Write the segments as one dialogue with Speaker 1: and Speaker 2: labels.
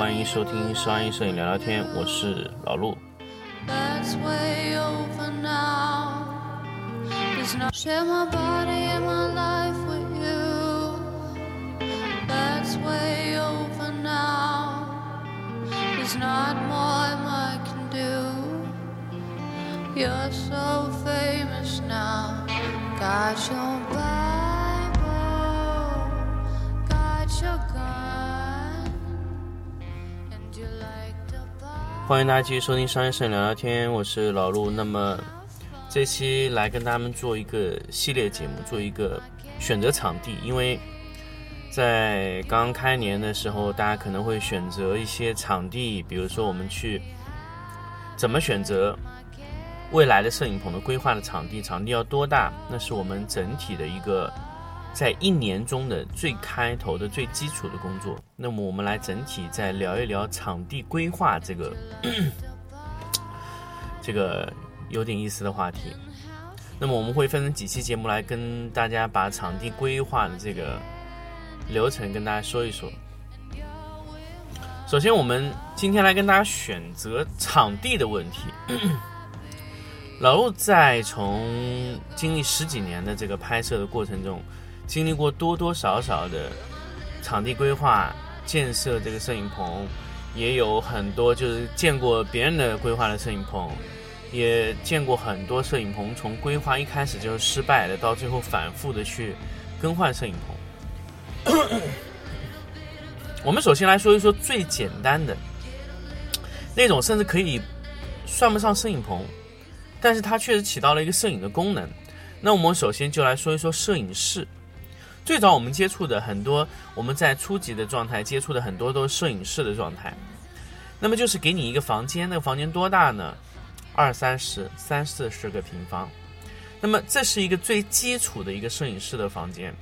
Speaker 1: 欢迎收听商业摄影聊聊天，我是老陆。
Speaker 2: That's way over now. There's no share
Speaker 1: 欢迎大家继续收听商业摄影聊聊天，我是老陆。那么这期来跟他们做一个系列节目，做一个选择场地，因为在刚开年的时候，大家可能会选择一些场地，比如说我们去怎么选择未来的摄影棚的规划的场地，场地要多大，那是我们整体的一个在一年中的最开头的最基础的工作。那么我们来整体再聊一聊场地规划这个 这个有点意思的话题。那么我们会分成几期节目来跟大家把场地规划的这个流程跟大家说一说。首先，我们今天来跟大家选择场地的问题。老陆在从经历十几年的这个拍摄的过程中，经历过多多少少的场地规划、建设这个摄影棚，也有很多就是见过别人的规划的摄影棚，也见过很多摄影棚从规划一开始就是失败的，到最后反复的去更换摄影棚。我们首先来说一说最简单的那种，甚至可以算不上摄影棚，但是它确实起到了一个摄影的功能。那我们首先就来说一说摄影室。最早我们接触的很多，我们在初级的状态接触的很多都是摄影师的状态。那么就是给你一个房间，那个房间多大呢？二三十、三四十个平方。那么这是一个最基础的一个摄影师的房间。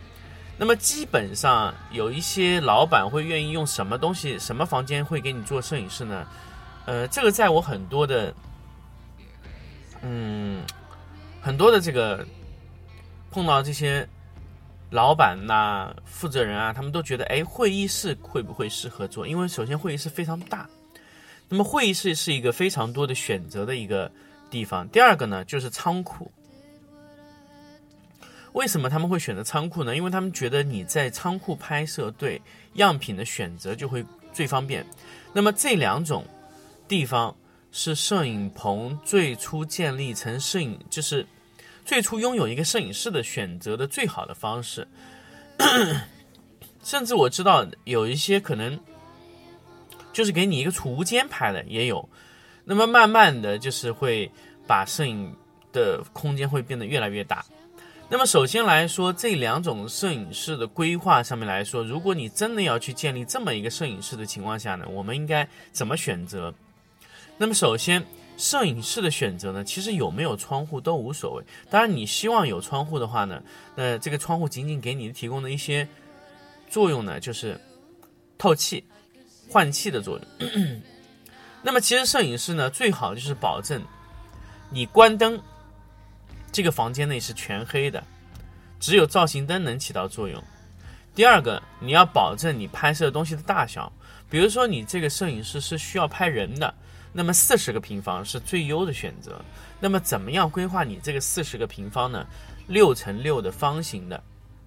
Speaker 1: 那么基本上有一些老板会愿意用什么东西、什么房间会给你做摄影师呢？呃，这个在我很多的，嗯，很多的这个碰到这些老板呐、负责人啊，他们都觉得，哎，会议室会不会适合做？因为首先会议室非常大，那么会议室是一个非常多的选择的一个地方。第二个呢，就是仓库。为什么他们会选择仓库呢？因为他们觉得你在仓库拍摄，对样品的选择就会最方便。那么这两种地方是摄影棚最初建立成摄影，就是最初拥有一个摄影室的选择的最好的方式。甚至我知道有一些可能就是给你一个储物间拍的也有。那么慢慢的就是会把摄影的空间会变得越来越大。那么首先来说，这两种摄影室的规划上面来说，如果你真的要去建立这么一个摄影室的情况下呢，我们应该怎么选择？那么首先，摄影室的选择呢，其实有没有窗户都无所谓。当然，你希望有窗户的话呢，那这个窗户仅仅给你提供的一些作用呢，就是透气、换气的作用。那么其实摄影师呢，最好就是保证你关灯。这个房间内是全黑的，只有造型灯能起到作用。第二个，你要保证你拍摄东西的大小，比如说你这个摄影师是需要拍人的，那么四十个平方是最优的选择。那么怎么样规划你这个四十个平方呢？六乘六的方形的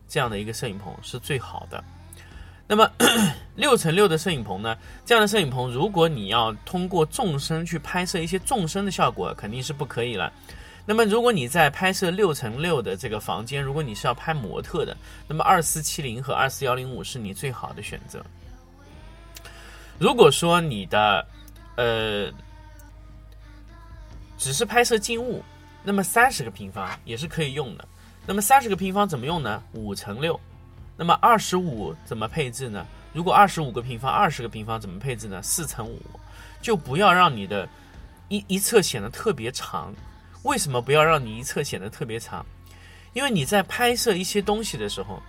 Speaker 1: 这样的一个摄影棚是最好的。那么 六乘六的摄影棚呢？这样的摄影棚，如果你要通过纵深去拍摄一些纵深的效果，肯定是不可以了。那么，如果你在拍摄六乘六的这个房间，如果你是要拍模特的，那么二四七零和二四幺零五是你最好的选择。如果说你的呃只是拍摄静物，那么三十个平方也是可以用的。那么三十个平方怎么用呢？五乘六。那么二十五怎么配置呢？如果二十五个平方，二十个平方怎么配置呢？四乘五，就不要让你的一一侧显得特别长。为什么不要让你一侧显得特别长？因为你在拍摄一些东西的时候，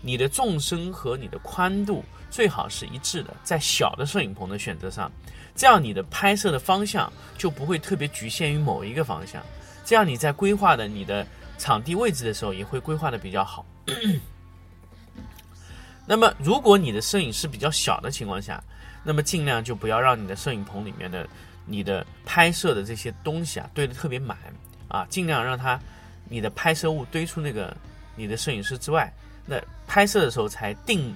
Speaker 1: 你的纵深和你的宽度最好是一致的，在小的摄影棚的选择上，这样你的拍摄的方向就不会特别局限于某一个方向，这样你在规划的你的场地位置的时候也会规划的比较好。那么如果你的摄影师比较小的情况下，那么尽量就不要让你的摄影棚里面的你的拍摄的这些东西啊堆得特别满啊，尽量让它你的拍摄物堆出那个你的摄影师之外，那拍摄的时候才定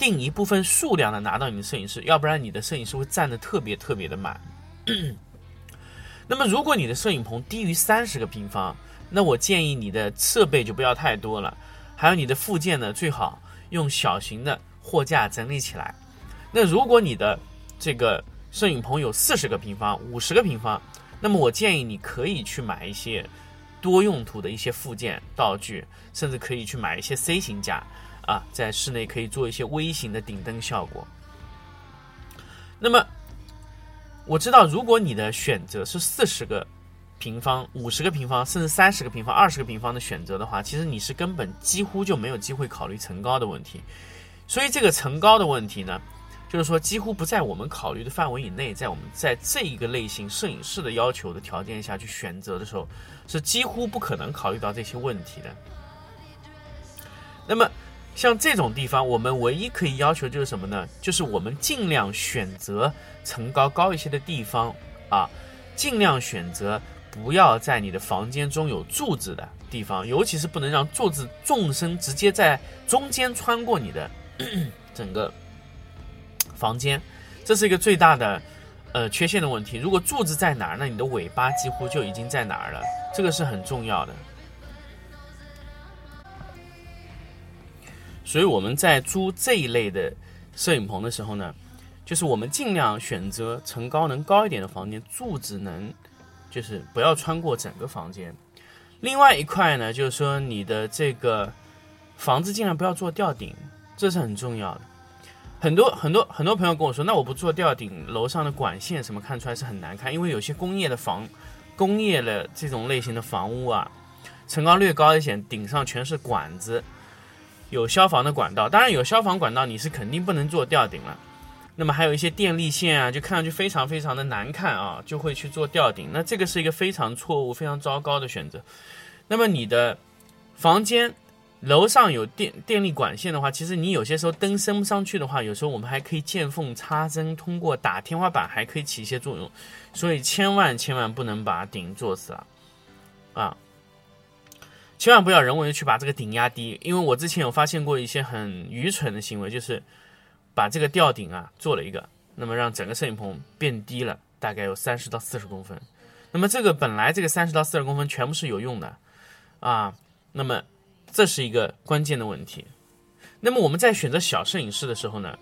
Speaker 1: 定一部分数量的拿到你的摄影师，要不然你的摄影师会占得特别特别的满。那么如果你的摄影棚低于三十个平方，那我建议你的设备就不要太多了，还有你的附件呢，最好用小型的货架整理起来。那如果你的这个摄影棚有四十个平方、五十个平方，那么我建议你可以去买一些多用途的一些附件道具，甚至可以去买一些 C 型架啊，在室内可以做一些微型的顶灯效果。那么我知道，如果你的选择是四十个平方、五十个平方，甚至三十个平方、二十个平方的选择的话，其实你是根本几乎就没有机会考虑层高的问题。所以这个层高的问题呢，就是说几乎不在我们考虑的范围以内，在我们在这一个类型摄影师的要求的条件下去选择的时候，是几乎不可能考虑到这些问题的。那么像这种地方，我们唯一可以要求就是什么呢？就是我们尽量选择层高高一些的地方啊，尽量选择不要在你的房间中有柱子的地方，尤其是不能让柱子纵深直接在中间穿过你的 整个房间，这是一个最大的呃缺陷的问题。如果柱子在哪儿，那你的尾巴几乎就已经在哪儿了，这个是很重要的。所以我们在租这一类的摄影棚的时候呢，就是我们尽量选择层高能高一点的房间，柱子能就是不要穿过整个房间。另外一块呢，就是说你的这个房子尽量不要做吊顶，这是很重要的。很多很多很多朋友跟我说，那我不做吊顶，楼上的管线什么看出来是很难看，因为有些工业的房、工业的这种类型的房屋啊，层高略高一些，顶上全是管子。有消防的管道，当然有消防管道，你是肯定不能做吊顶了。那么还有一些电力线啊，就看上去非常非常的难看啊，就会去做吊顶。那这个是一个非常错误、非常糟糕的选择。那么你的房间楼上有电电力管线的话，其实你有些时候灯升不上去的话，有时候我们还可以见缝插针，通过打天花板还可以起一些作用。所以千万千万不能把顶做死啊！啊。千万不要人为的去把这个顶压低，因为我之前有发现过一些很愚蠢的行为，就是把这个吊顶啊做了一个，那么让整个摄影棚变低了，大概有三十到四十公分。那么这个本来这个三十到四十公分全部是有用的啊，那么这是一个关键的问题。那么我们在选择小摄影室的时候呢，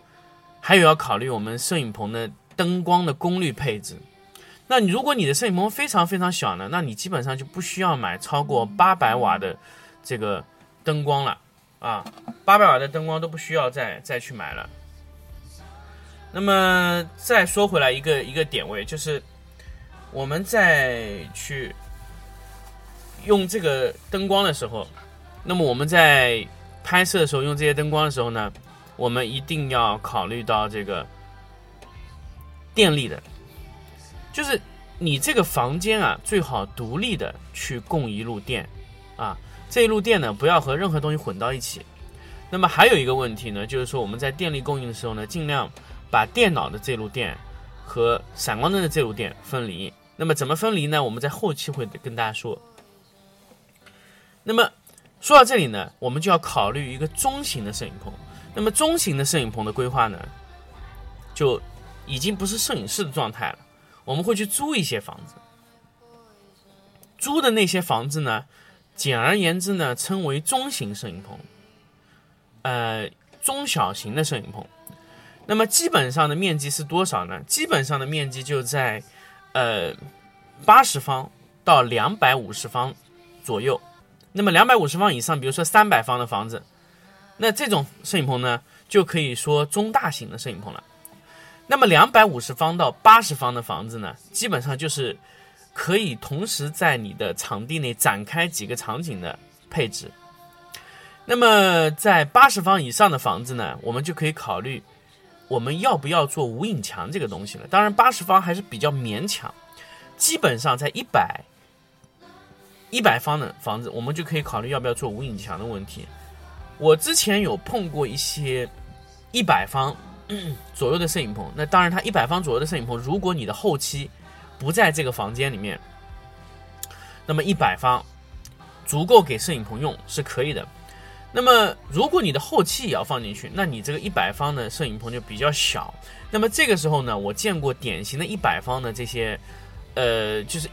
Speaker 1: 还有要考虑我们摄影棚的灯光的功率配置。那你如果你的摄影棚非常非常小呢，那你基本上就不需要买超过八百瓦的这个灯光了啊，八百瓦的灯光都不需要再再去买了。那么再说回来一个一个点位，就是我们在去用这个灯光的时候，那么我们在拍摄的时候用这些灯光的时候呢，我们一定要考虑到这个电力的。就是你这个房间啊，最好独立的去供一路电，啊，这一路电呢不要和任何东西混到一起。那么还有一个问题呢，就是说我们在电力供应的时候呢，尽量把电脑的这路电和闪光灯的这路电分离。那么怎么分离呢？我们在后期会跟大家说。那么说到这里呢，我们就要考虑一个中型的摄影棚。那么中型的摄影棚的规划呢，就已经不是摄影室的状态了。我们会去租一些房子，租的那些房子呢，简而言之呢，称为中型摄影棚，呃，中小型的摄影棚。那么基本上的面积是多少呢？基本上的面积就在呃八十方到两百五十方左右。那么两百五十方以上，比如说三百方的房子，那这种摄影棚呢，就可以说中大型的摄影棚了。那么两百五十方到八十方的房子呢，基本上就是可以同时在你的场地内展开几个场景的配置。那么在八十方以上的房子呢，我们就可以考虑我们要不要做无影墙这个东西了。当然，八十方还是比较勉强，基本上在一百一百方的房子，我们就可以考虑要不要做无影墙的问题。我之前有碰过一些一百方 左右的摄影棚，那当然它一百方左右的摄影棚，如果你的后期不在这个房间里面，那么一百方足够给摄影棚用是可以的。那么如果你的后期也要放进去，那你这个一百方的摄影棚就比较小。那么这个时候呢，我见过典型的一百方的这些，呃，就是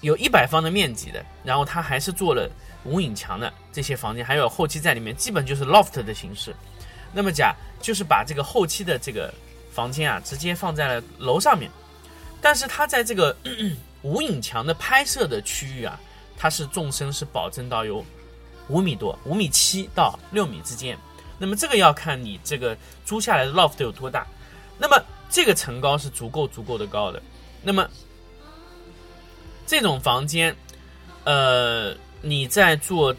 Speaker 1: 有一百方的面积的，然后它还是做了无影墙的这些房间，还有后期在里面，基本就是 loft 的形式。那么假就是把这个后期的这个房间啊，直接放在了楼上面，但是它在这个 无影墙的拍摄的区域啊，它是纵深是保证到有五米多，五米七到六米之间。那么这个要看你这个租下来的 loft 有多大。那么这个层高是足够足够的高的。那么这种房间，呃，你在做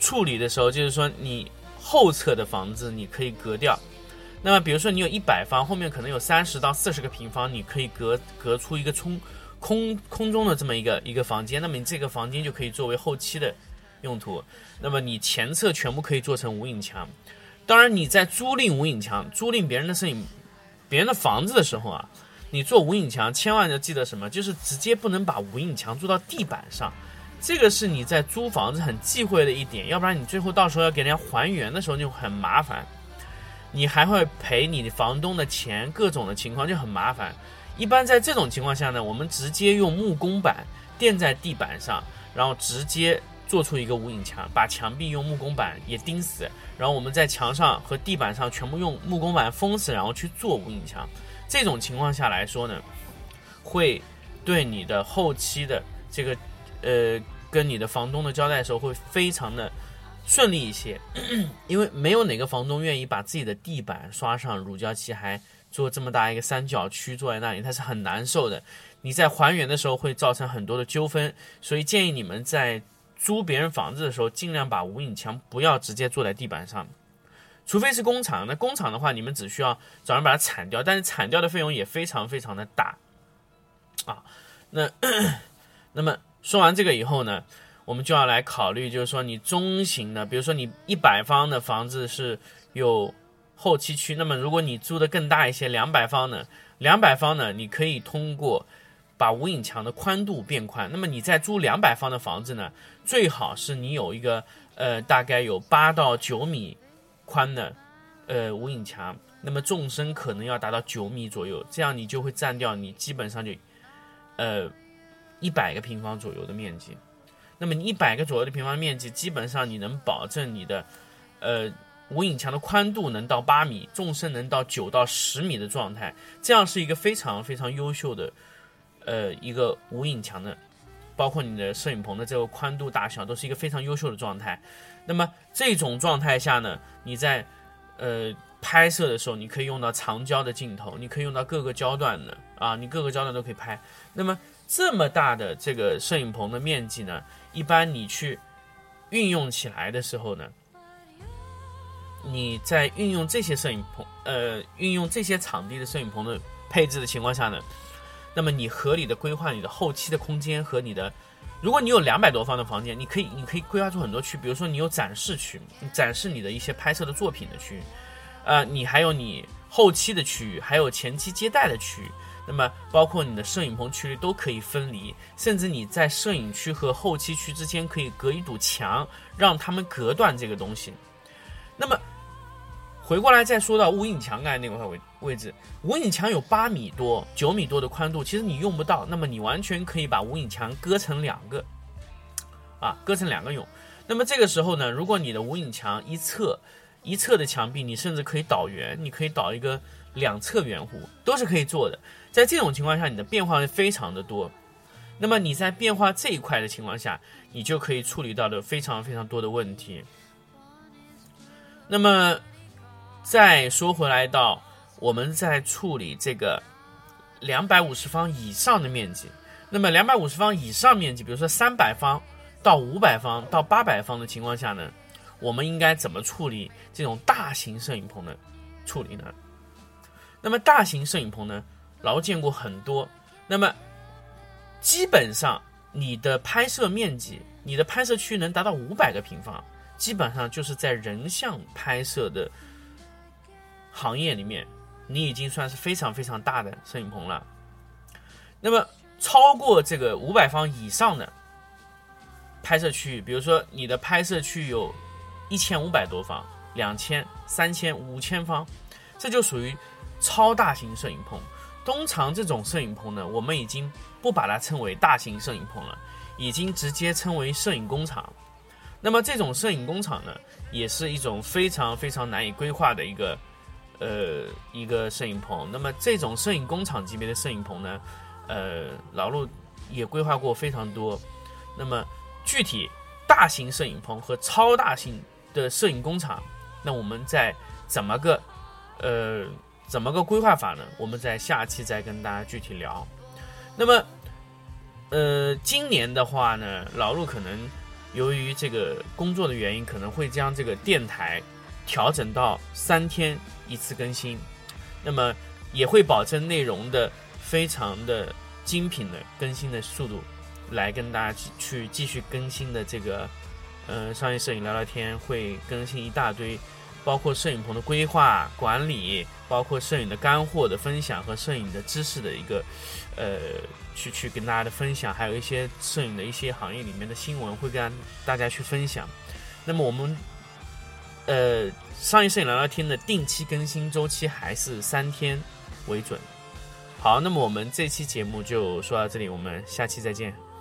Speaker 1: 处理的时候，就是说你后侧的房子你可以隔掉。那么比如说你有一百方，后面可能有三十到四十个平方，你可以隔隔出一个空空空中的这么一个一个房间。那么你这个房间就可以作为后期的用途。那么你前侧全部可以做成无影墙。当然你在租赁无影墙、租赁别人的摄影。别人的房子的时候啊，你做无影墙，千万要记得什么？就是直接不能把无影墙做到地板上，这个是你在租房子很忌讳的一点，要不然你最后到时候要给人家还原的时候就很麻烦，你还会赔你房东的钱，各种的情况就很麻烦。一般在这种情况下呢，我们直接用木工板垫在地板上，然后直接。做出一个无影墙，把墙壁用木工板也钉死，然后我们在墙上和地板上全部用木工板封死，然后去做无影墙。这种情况下来说呢，会对你的后期的这个呃跟你的房东的交代的时候会非常的顺利一些，因为没有哪个房东愿意把自己的地板刷上乳胶漆，还做这么大一个三角区坐在那里，他是很难受的。你在还原的时候会造成很多的纠纷，所以建议你们在。租别人房子的时候，尽量把无影墙不要直接坐在地板上，除非是工厂。那工厂的话，你们只需要找人把它铲掉，但是铲掉的费用也非常非常的大啊。那 那么说完这个以后呢，我们就要来考虑，就是说你中型的，比如说你一百方的房子是有后期区，那么如果你租的更大一些，两百方呢，两百方呢，你可以通过。把无影墙的宽度变宽，那么你在租两百方的房子呢，最好是你有一个呃大概有八到九米宽的呃无影墙，那么纵深可能要达到九米左右，这样你就会占掉你基本上就呃一百个平方左右的面积。那么你一百个左右的平方面积，基本上你能保证你的呃无影墙的宽度能到八米，纵深能到九到十米的状态，这样是一个非常非常优秀的。呃，一个无影墙的，包括你的摄影棚的这个宽度大小，都是一个非常优秀的状态。那么这种状态下呢，你在呃拍摄的时候，你可以用到长焦的镜头，你可以用到各个焦段的啊，你各个焦段都可以拍。那么这么大的这个摄影棚的面积呢，一般你去运用起来的时候呢，你在运用这些摄影棚，呃，运用这些场地的摄影棚的配置的情况下呢。那么你合理的规划你的后期的空间和你的，如果你有两百多方的房间，你可以你可以规划出很多区，比如说你有展示区，展示你的一些拍摄的作品的区域，呃，你还有你后期的区域，还有前期接待的区域，那么包括你的摄影棚区域都可以分离，甚至你在摄影区和后期区之间可以隔一堵墙，让他们隔断这个东西，那么。回过来再说到无影墙刚才那块位位置，无影墙有八米多、九米多的宽度，其实你用不到，那么你完全可以把无影墙割成两个，啊，割成两个用。那么这个时候呢，如果你的无影墙一侧一侧的墙壁，你甚至可以导圆，你可以导一个两侧圆弧，都是可以做的。在这种情况下，你的变化会非常的多。那么你在变化这一块的情况下，你就可以处理到的非常非常多的问题。那么。再说回来到我们在处理这个两百五十方以上的面积，那么两百五十方以上面积，比如说三百方到五百方到八百方的情况下呢，我们应该怎么处理这种大型摄影棚的处理呢？那么大型摄影棚呢，老见过很多，那么基本上你的拍摄面积，你的拍摄区能达到五百个平方，基本上就是在人像拍摄的。行业里面，你已经算是非常非常大的摄影棚了。那么超过这个五百方以上的拍摄区域，比如说你的拍摄区有一千五百多方、两千、三千、五千方，这就属于超大型摄影棚。通常这种摄影棚呢，我们已经不把它称为大型摄影棚了，已经直接称为摄影工厂。那么这种摄影工厂呢，也是一种非常非常难以规划的一个呃一个摄影棚。那么这种摄影工厂级别的摄影棚呢，呃，老陆也规划过非常多。那么具体大型摄影棚和超大型的摄影工厂，那我们在怎么个呃怎么个规划法呢？我们在下期再跟大家具体聊。那么呃，今年的话呢，老陆可能。由于这个工作的原因，可能会将这个电台调整到三天一次更新，那么也会保证内容的非常的精品的更新的速度，来跟大家去去继续更新的这个，呃，商业摄影聊聊天会更新一大堆，包括摄影棚的规划管理，包括摄影的干货的分享和摄影的知识的一个，呃。去去跟大家的分享，还有一些摄影的一些行业里面的新闻会跟大家去分享。那么我们呃商业摄影聊聊天的定期更新周期还是三天为准。好，那么我们这期节目就说到这里，我们下期再见。